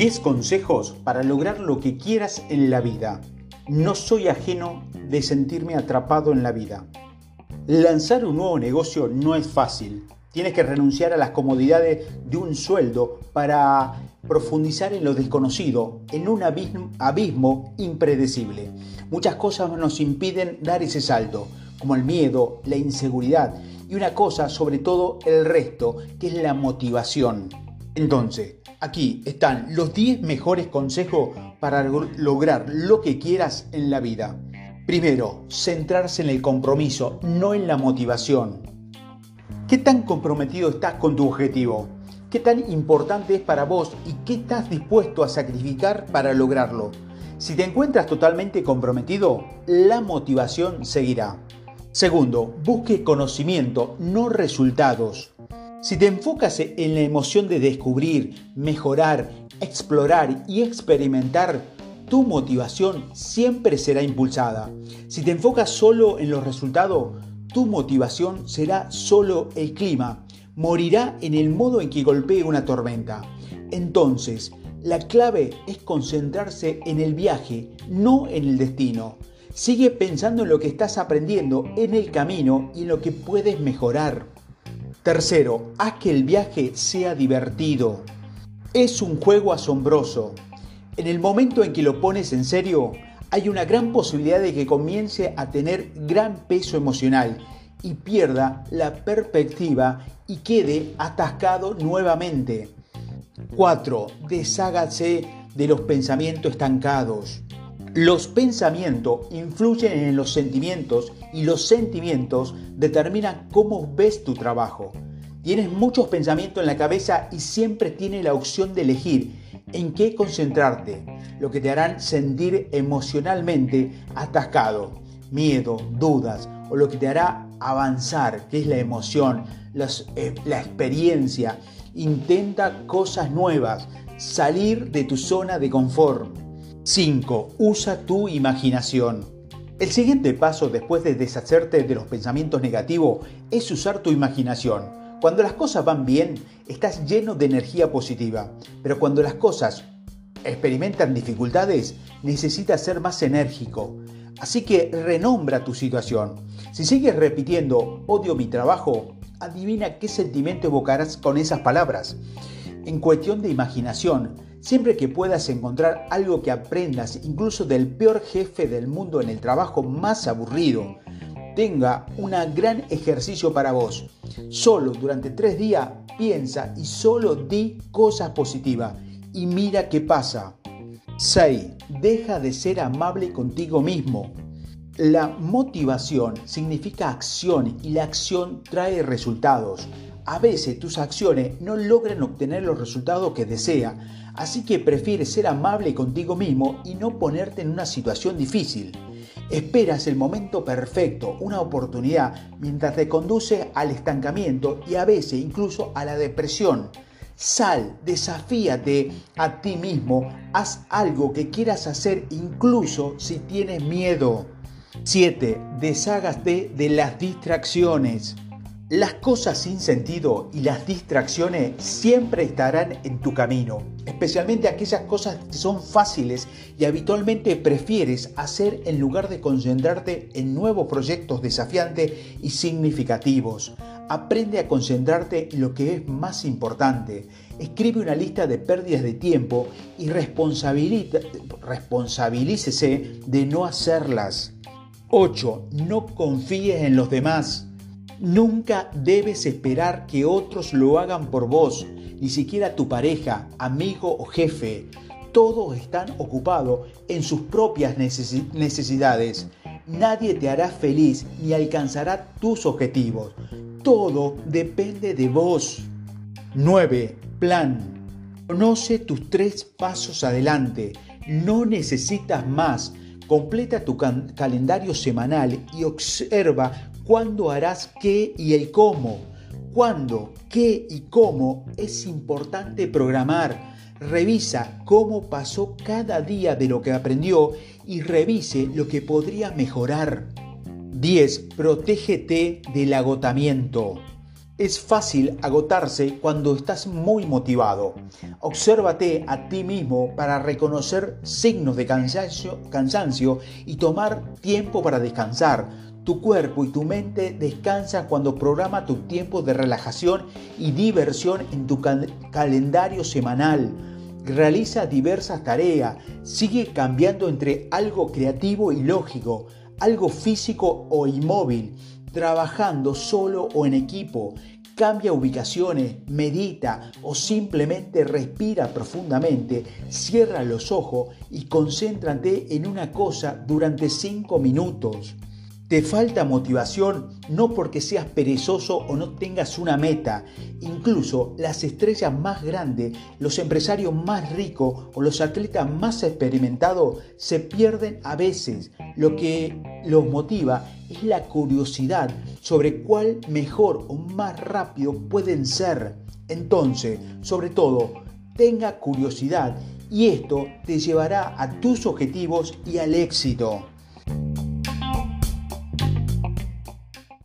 10 consejos para lograr lo que quieras en la vida. No soy ajeno de sentirme atrapado en la vida. Lanzar un nuevo negocio no es fácil. Tienes que renunciar a las comodidades de un sueldo para profundizar en lo desconocido, en un abismo, abismo impredecible. Muchas cosas nos impiden dar ese salto, como el miedo, la inseguridad y una cosa, sobre todo el resto, que es la motivación. Entonces, aquí están los 10 mejores consejos para lograr lo que quieras en la vida. Primero, centrarse en el compromiso, no en la motivación. ¿Qué tan comprometido estás con tu objetivo? ¿Qué tan importante es para vos y qué estás dispuesto a sacrificar para lograrlo? Si te encuentras totalmente comprometido, la motivación seguirá. Segundo, busque conocimiento, no resultados. Si te enfocas en la emoción de descubrir, mejorar, explorar y experimentar, tu motivación siempre será impulsada. Si te enfocas solo en los resultados, tu motivación será solo el clima. Morirá en el modo en que golpee una tormenta. Entonces, la clave es concentrarse en el viaje, no en el destino. Sigue pensando en lo que estás aprendiendo en el camino y en lo que puedes mejorar. Tercero, haz que el viaje sea divertido. Es un juego asombroso. En el momento en que lo pones en serio, hay una gran posibilidad de que comience a tener gran peso emocional y pierda la perspectiva y quede atascado nuevamente. 4. Deshágase de los pensamientos estancados. Los pensamientos influyen en los sentimientos y los sentimientos determinan cómo ves tu trabajo. Tienes muchos pensamientos en la cabeza y siempre tienes la opción de elegir en qué concentrarte, lo que te harán sentir emocionalmente atascado, miedo, dudas o lo que te hará avanzar, que es la emoción, eh, la experiencia. Intenta cosas nuevas, salir de tu zona de confort. 5. Usa tu imaginación. El siguiente paso después de deshacerte de los pensamientos negativos es usar tu imaginación. Cuando las cosas van bien, estás lleno de energía positiva, pero cuando las cosas experimentan dificultades, necesitas ser más enérgico. Así que renombra tu situación. Si sigues repitiendo odio mi trabajo, adivina qué sentimiento evocarás con esas palabras. En cuestión de imaginación, siempre que puedas encontrar algo que aprendas incluso del peor jefe del mundo en el trabajo más aburrido, tenga un gran ejercicio para vos. Solo durante tres días piensa y solo di cosas positivas y mira qué pasa. 6. Deja de ser amable contigo mismo. La motivación significa acción y la acción trae resultados. A veces tus acciones no logran obtener los resultados que desea, así que prefieres ser amable contigo mismo y no ponerte en una situación difícil. Esperas el momento perfecto, una oportunidad, mientras te conduce al estancamiento y a veces incluso a la depresión. Sal, desafíate a ti mismo, haz algo que quieras hacer incluso si tienes miedo. 7. Deshágate de las distracciones. Las cosas sin sentido y las distracciones siempre estarán en tu camino, especialmente aquellas cosas que son fáciles y habitualmente prefieres hacer en lugar de concentrarte en nuevos proyectos desafiantes y significativos. Aprende a concentrarte en lo que es más importante. Escribe una lista de pérdidas de tiempo y responsabilícese de no hacerlas. 8. No confíes en los demás. Nunca debes esperar que otros lo hagan por vos, ni siquiera tu pareja, amigo o jefe. Todos están ocupados en sus propias necesidades. Nadie te hará feliz ni alcanzará tus objetivos. Todo depende de vos. 9. Plan. Conoce tus tres pasos adelante. No necesitas más. Completa tu calendario semanal y observa cuándo harás qué y el cómo. Cuándo, qué y cómo es importante programar. Revisa cómo pasó cada día de lo que aprendió y revise lo que podría mejorar. 10. Protégete del agotamiento. Es fácil agotarse cuando estás muy motivado. Obsérvate a ti mismo para reconocer signos de cansancio, y tomar tiempo para descansar. Tu cuerpo y tu mente descansan cuando programa tu tiempo de relajación y diversión en tu calendario semanal. Realiza diversas tareas. Sigue cambiando entre algo creativo y lógico, algo físico o inmóvil trabajando solo o en equipo, cambia ubicaciones, medita o simplemente respira profundamente, cierra los ojos y concéntrate en una cosa durante 5 minutos. Te falta motivación no porque seas perezoso o no tengas una meta. Incluso las estrellas más grandes, los empresarios más ricos o los atletas más experimentados se pierden a veces. Lo que los motiva es la curiosidad sobre cuál mejor o más rápido pueden ser. Entonces, sobre todo, tenga curiosidad y esto te llevará a tus objetivos y al éxito.